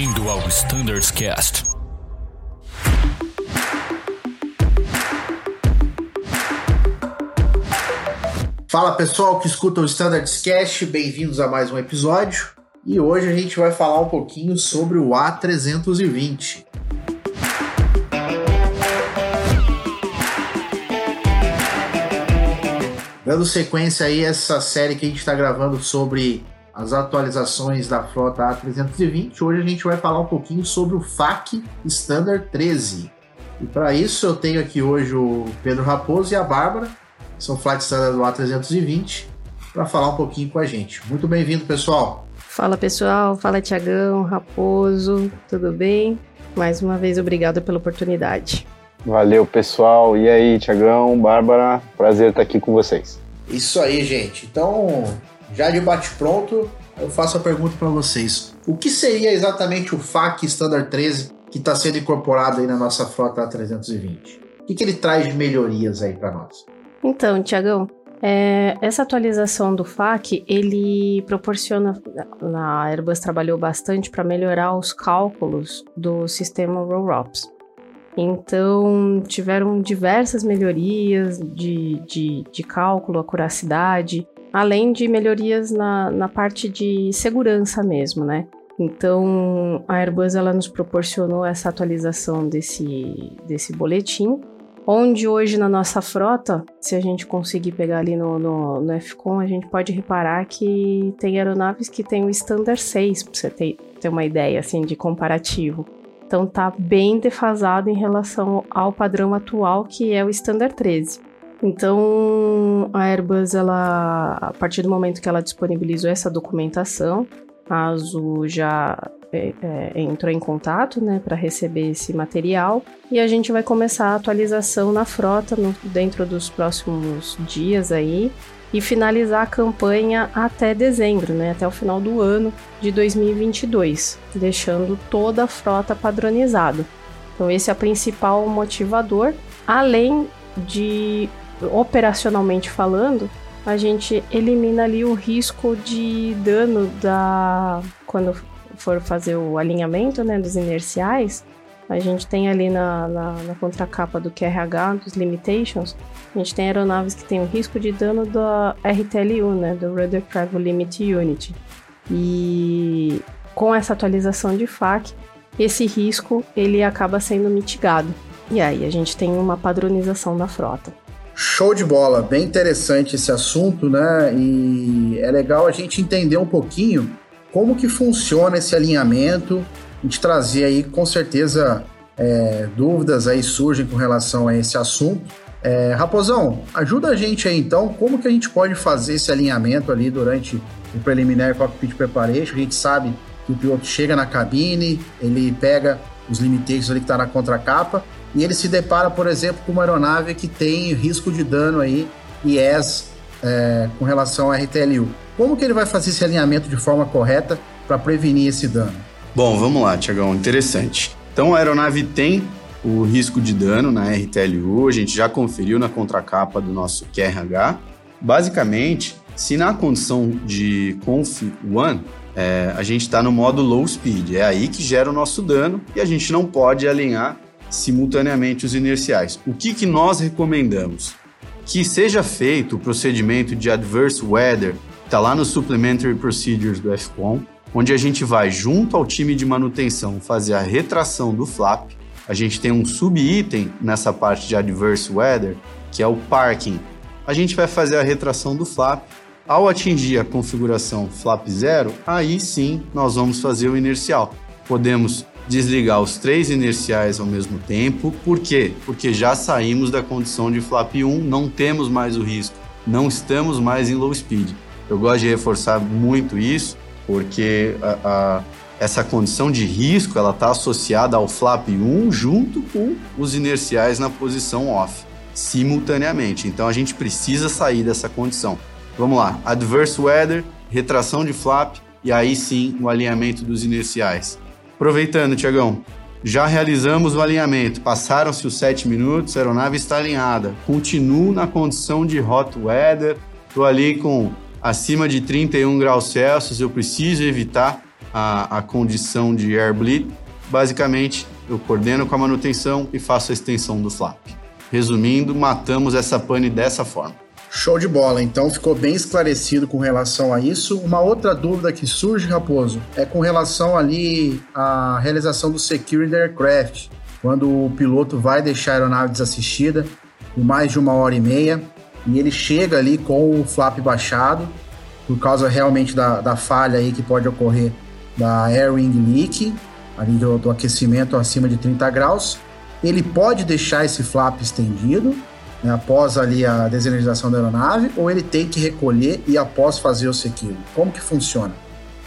Bem-vindo ao Standards Cast. Fala pessoal que escuta o Standards Cast, bem-vindos a mais um episódio. E hoje a gente vai falar um pouquinho sobre o A320. Dando sequência aí essa série que a gente está gravando sobre as atualizações da frota A320, hoje a gente vai falar um pouquinho sobre o FAC Standard 13. E para isso eu tenho aqui hoje o Pedro Raposo e a Bárbara, que são flight standard do A320, para falar um pouquinho com a gente. Muito bem-vindo, pessoal! Fala pessoal, fala Tiagão, Raposo, tudo bem? Mais uma vez, obrigado pela oportunidade. Valeu, pessoal. E aí, Tiagão, Bárbara, prazer estar aqui com vocês. Isso aí, gente. Então, já de bate-pronto, eu faço a pergunta para vocês. O que seria exatamente o FAC Standard 13 que está sendo incorporado aí na nossa frota A320? O que, que ele traz de melhorias aí para nós? Então, Tiagão, é, essa atualização do FAC, ele proporciona, a Airbus trabalhou bastante para melhorar os cálculos do sistema ROLL-OPS. Então, tiveram diversas melhorias de, de, de cálculo, além de melhorias na, na parte de segurança mesmo, né? Então, a Airbus ela nos proporcionou essa atualização desse, desse boletim onde hoje na nossa frota, se a gente conseguir pegar ali no, no, no a gente pode reparar que tem aeronaves que tem o Standard 6, para você ter, ter uma ideia assim de comparativo. Então tá bem defasado em relação ao padrão atual que é o Standard 13. Então a Airbus, ela, a partir do momento que ela disponibilizou essa documentação, a Azul já é, é, entrou em contato né, para receber esse material e a gente vai começar a atualização na frota no, dentro dos próximos dias aí e finalizar a campanha até dezembro, né, até o final do ano de 2022, deixando toda a frota padronizada. Então esse é o principal motivador, além de operacionalmente falando, a gente elimina ali o risco de dano da quando for fazer o alinhamento né, dos inerciais, a gente tem ali na, na, na, contracapa do QRH, dos limitations, a gente tem aeronaves que têm o risco de dano da RTLU, né, do Rudder Travel Limit Unit. E com essa atualização de FAC, esse risco ele acaba sendo mitigado. E aí a gente tem uma padronização da frota. Show de bola, bem interessante esse assunto, né? E é legal a gente entender um pouquinho como que funciona esse alinhamento, a gente trazer aí com certeza é, dúvidas aí surgem com relação a esse assunto. É, Raposão, ajuda a gente aí então, como que a gente pode fazer esse alinhamento ali durante o preliminar cockpit preparation? A gente sabe que o piloto chega na cabine, ele pega os limitations ali que está na contracapa e ele se depara, por exemplo, com uma aeronave que tem risco de dano aí, IES, é, com relação à RTLU. Como que ele vai fazer esse alinhamento de forma correta para prevenir esse dano? Bom, vamos lá, Tiagão, interessante. Então a aeronave tem o risco de dano na RTLU, a gente já conferiu na contracapa do nosso QRH. Basicamente, se na condição de Conf 1, é, a gente está no modo low speed, é aí que gera o nosso dano e a gente não pode alinhar simultaneamente os inerciais. O que, que nós recomendamos? Que seja feito o procedimento de adverse weather, está lá no Supplementary Procedures do FCOM, onde a gente vai junto ao time de manutenção fazer a retração do flap. A gente tem um subitem nessa parte de adverse weather, que é o parking. A gente vai fazer a retração do flap. Ao atingir a configuração flap zero, aí sim nós vamos fazer o inercial. Podemos desligar os três inerciais ao mesmo tempo. Por quê? Porque já saímos da condição de flap 1, não temos mais o risco, não estamos mais em low speed. Eu gosto de reforçar muito isso, porque a, a, essa condição de risco ela está associada ao flap 1 junto com os inerciais na posição off, simultaneamente. Então a gente precisa sair dessa condição. Vamos lá, adverse weather, retração de flap e aí sim o alinhamento dos inerciais. Aproveitando, Tiagão, já realizamos o alinhamento. Passaram-se os sete minutos, a aeronave está alinhada. Continuo na condição de hot weather. Estou ali com acima de 31 graus Celsius. Eu preciso evitar a, a condição de air bleed, basicamente eu coordeno com a manutenção e faço a extensão do flap. Resumindo, matamos essa pane dessa forma. Show de bola, então ficou bem esclarecido com relação a isso. Uma outra dúvida que surge, Raposo, é com relação ali à realização do Security Aircraft, quando o piloto vai deixar a aeronave desassistida por mais de uma hora e meia e ele chega ali com o flap baixado, por causa realmente da, da falha aí que pode ocorrer da air wing leak, ali do, do aquecimento acima de 30 graus. Ele pode deixar esse flap estendido né, após ali a desenergização da aeronave, ou ele tem que recolher e após fazer o secure? Como que funciona?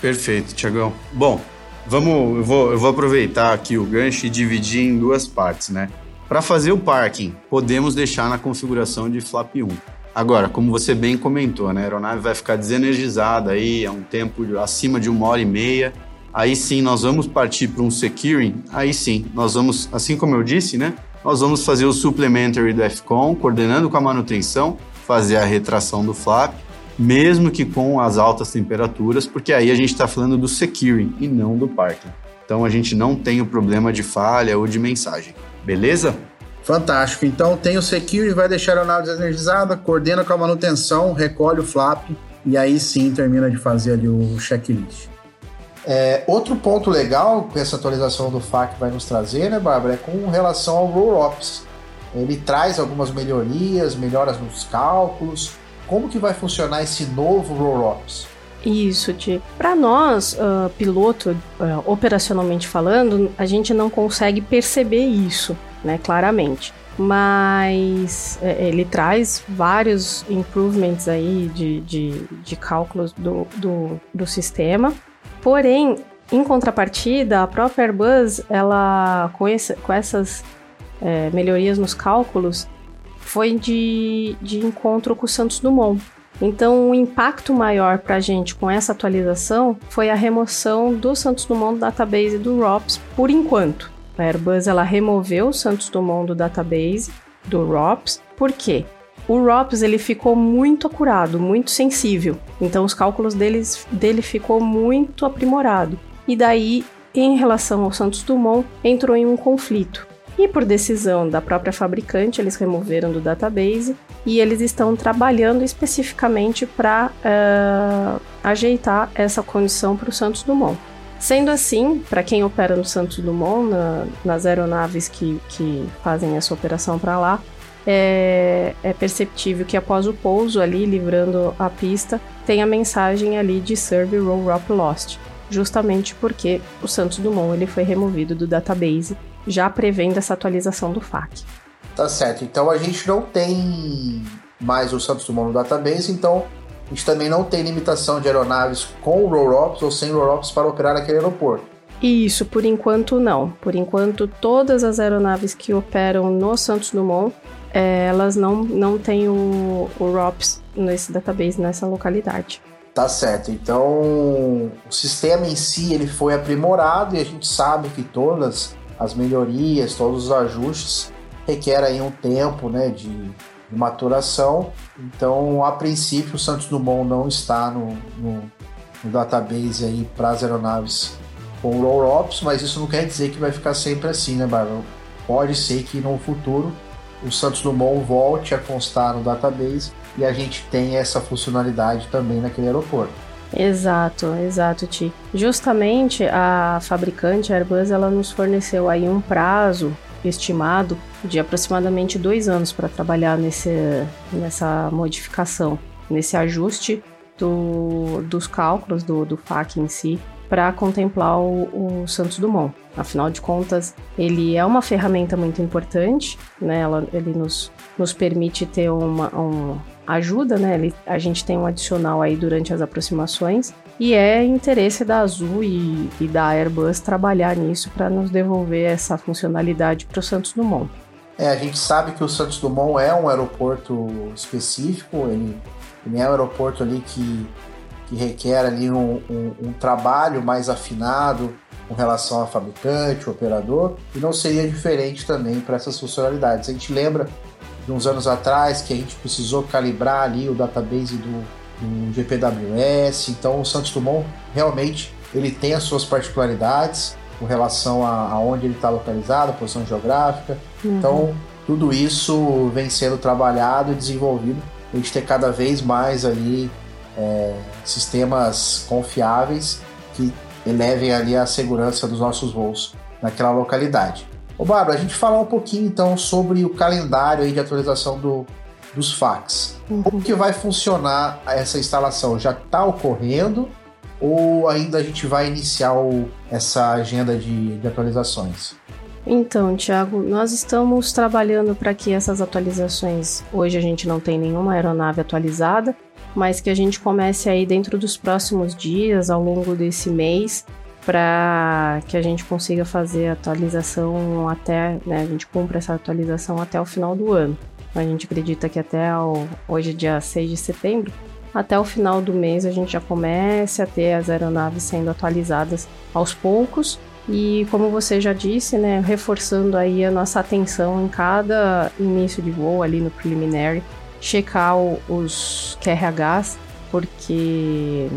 Perfeito, Tiagão. Bom, vamos, eu vou, eu vou aproveitar aqui o gancho e dividir em duas partes, né? Para fazer o parking, podemos deixar na configuração de flap 1. Agora, como você bem comentou, né, a aeronave vai ficar desenergizada aí a um tempo acima de uma hora e meia. Aí sim, nós vamos partir para um securing. Aí sim, nós vamos, assim como eu disse, né, nós vamos fazer o supplementary do FCON, coordenando com a manutenção, fazer a retração do flap, mesmo que com as altas temperaturas, porque aí a gente está falando do securing e não do parking. Então a gente não tem o problema de falha ou de mensagem. Beleza? Fantástico. Então tem o security, vai deixar a aeronave desenergizada, coordena com a manutenção, recolhe o flap e aí sim termina de fazer ali o checklist. É, outro ponto legal que essa atualização do FAC vai nos trazer, né, Bárbara, é com relação ao roll-ups. Ele traz algumas melhorias, melhoras nos cálculos. Como que vai funcionar esse novo roll-ups? Isso, Ti. Para nós, uh, piloto, uh, operacionalmente falando, a gente não consegue perceber isso, né, claramente. Mas é, ele traz vários improvements aí de, de, de cálculos do, do, do sistema Porém, em contrapartida, a própria Airbus, ela, com, esse, com essas é, melhorias nos cálculos, foi de, de encontro com o Santos Dumont. Então, o impacto maior para a gente com essa atualização foi a remoção do Santos Dumont do database do ROPS por enquanto. A Airbus ela removeu o Santos Dumont do database do ROPS, por quê? O ROPS ele ficou muito acurado, muito sensível. Então os cálculos deles, dele ficou muito aprimorado. E daí, em relação ao Santos Dumont, entrou em um conflito. E por decisão da própria fabricante, eles removeram do database e eles estão trabalhando especificamente para uh, eh, ajeitar essa condição para o Santos Dumont. Sendo assim, para quem opera no Santos Dumont, na, nas aeronaves que, que fazem essa operação para lá, é, é, perceptível que após o pouso ali, livrando a pista, tem a mensagem ali de Serve Roll Up Lost, justamente porque o Santos Dumont ele foi removido do database, já prevendo essa atualização do FAQ. Tá certo, então a gente não tem mais o Santos Dumont no database, então a gente também não tem limitação de aeronaves com roll-ups ou sem roll-ups para operar naquele aeroporto. Isso, por enquanto não. Por enquanto, todas as aeronaves que operam no Santos Dumont é, elas não, não têm o, o ROPS nesse database, nessa localidade. Tá certo. Então, o sistema em si ele foi aprimorado e a gente sabe que todas as melhorias, todos os ajustes requerem um tempo, né, de, de maturação. Então, a princípio, o Santos Dumont não está no, no, no database aí para as aeronaves com roll ops, mas isso não quer dizer que vai ficar sempre assim, né, Bárbara? Pode ser que no futuro o Santos Dumont volte a constar no database e a gente tem essa funcionalidade também naquele aeroporto. Exato, exato, Ti. Justamente a fabricante a Airbus ela nos forneceu aí um prazo estimado de aproximadamente dois anos para trabalhar nesse, nessa modificação, nesse ajuste do, dos cálculos do, do FAC em si para contemplar o, o, Santos Dumont. Afinal de contas, ele é uma ferramenta muito importante, né? Ela, ele nos, nos permite ter uma, ajuda, né? Ele, a gente tem um adicional aí durante as aproximações e é interesse da Azul e, e da Airbus trabalhar nisso para nos devolver essa funcionalidade para o Santos Dumont. É, a gente sabe que o Santos Dumont é um aeroporto específico, ele, ele é um aeroporto ali que que requer ali um, um, um trabalho mais afinado com relação ao fabricante, ao operador, e não seria diferente também para essas funcionalidades. A gente lembra de uns anos atrás que a gente precisou calibrar ali o database do, do GPWS, então o Santos Dumont realmente ele tem as suas particularidades com relação a, a onde ele está localizado, a posição geográfica. Uhum. Então, tudo isso vem sendo trabalhado e desenvolvido. A gente ter cada vez mais ali é, sistemas confiáveis que elevem ali a segurança dos nossos voos naquela localidade. Ô Bárbara, a gente falar um pouquinho então sobre o calendário aí de atualização do, dos fax. Uhum. Como que vai funcionar essa instalação? Já está ocorrendo ou ainda a gente vai iniciar o, essa agenda de, de atualizações? Então, Tiago, nós estamos trabalhando para que essas atualizações, hoje a gente não tem nenhuma aeronave atualizada, mas que a gente comece aí dentro dos próximos dias, ao longo desse mês, para que a gente consiga fazer a atualização até, né, a gente cumpra essa atualização até o final do ano. A gente acredita que até o, hoje, é dia 6 de setembro, até o final do mês a gente já comece a ter as aeronaves sendo atualizadas aos poucos. E como você já disse, né, reforçando aí a nossa atenção em cada início de voo ali no preliminary, checar o, os QRHs, porque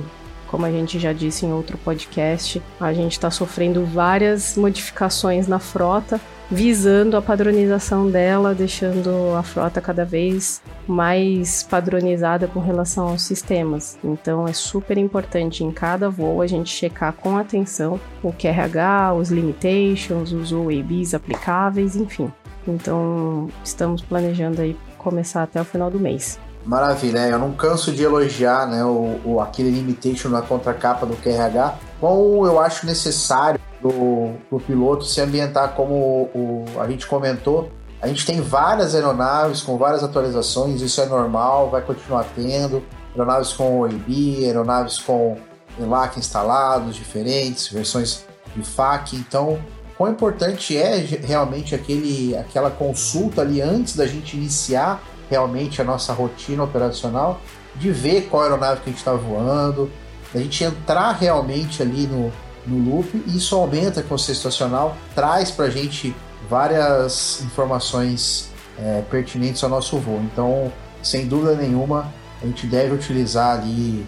como a gente já disse em outro podcast, a gente está sofrendo várias modificações na frota visando a padronização dela, deixando a frota cada vez mais padronizada com relação aos sistemas. Então é super importante em cada voo a gente checar com atenção o QRH, os limitations, os OABs aplicáveis, enfim. Então estamos planejando aí começar até o final do mês. Maravilha, né? eu não canso de elogiar né, o, o, aquele limitation na contracapa do QRH, como eu acho necessário para o piloto se ambientar como o, a gente comentou. A gente tem várias aeronaves com várias atualizações, isso é normal, vai continuar tendo. Aeronaves com OEB, aeronaves com ELAC instalados, diferentes, versões de FAC. Então, quão importante é realmente aquele, aquela consulta ali antes da gente iniciar realmente a nossa rotina operacional, de ver qual aeronave que a gente está voando, a gente entrar realmente ali no, no loop, e isso aumenta a consciência situacional, traz para a gente várias informações é, pertinentes ao nosso voo. Então, sem dúvida nenhuma, a gente deve utilizar ali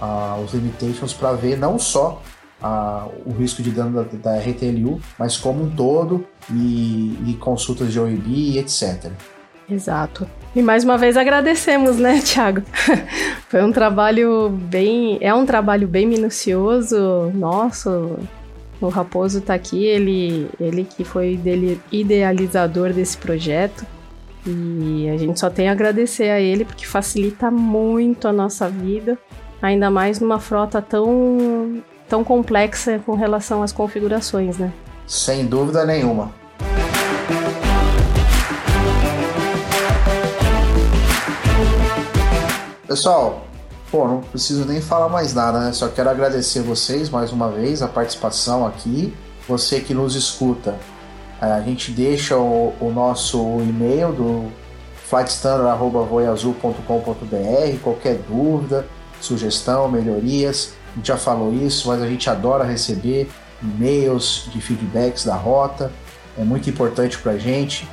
uh, os limitations para ver não só uh, o risco de dano da, da, RTLU, mas como um todo e, e consultas de OEB, etc. Exato. E mais uma vez agradecemos, né, Thiago? Foi um trabalho bem. É um trabalho bem minucioso. Nosso. O Raposo está aqui, ele, ele que foi idealizador desse projeto. E a gente só tem a agradecer a ele porque facilita muito a nossa vida, ainda mais numa frota tão, tão complexa com relação às configurações, né? Sem dúvida nenhuma. Pessoal, pô, não preciso nem falar mais nada, né? Só quero agradecer vocês mais uma vez a participação aqui. Você que nos escuta, é, a gente deixa o, o nosso e-mail do flightstandard.voiazul.com.br. Qualquer dúvida, sugestão, melhorias, a gente já falou isso, mas a gente adora receber e-mails de feedbacks da rota, é muito importante para a gente.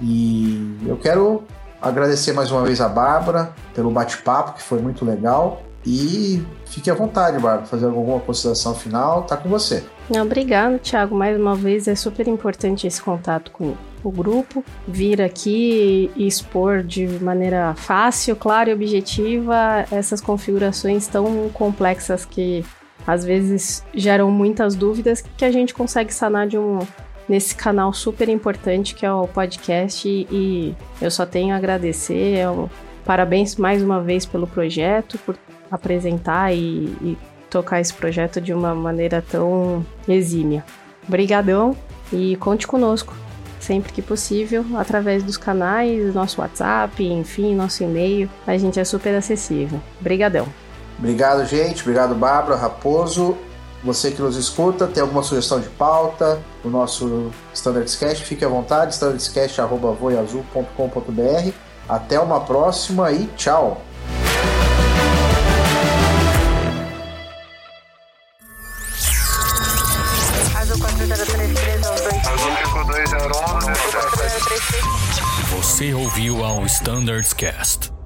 E eu quero Agradecer mais uma vez a Bárbara pelo bate-papo, que foi muito legal. E fique à vontade, Bárbara, fazer alguma consideração final, tá com você. Obrigado, Thiago. Mais uma vez é super importante esse contato com o grupo, vir aqui e expor de maneira fácil, clara e objetiva essas configurações tão complexas que às vezes geram muitas dúvidas que a gente consegue sanar de um nesse canal super importante que é o podcast e eu só tenho a agradecer. É parabéns mais uma vez pelo projeto, por apresentar e, e tocar esse projeto de uma maneira tão exímia. Obrigadão e conte conosco sempre que possível através dos canais, nosso WhatsApp, enfim, nosso e-mail. A gente é super acessível. Obrigadão. Obrigado, gente. Obrigado, Bárbara, Raposo. Você que nos escuta, tem alguma sugestão de pauta no nosso Standardscast, fique à vontade, standardscast.voiazul.com.br. Até uma próxima e tchau! Standards Cast.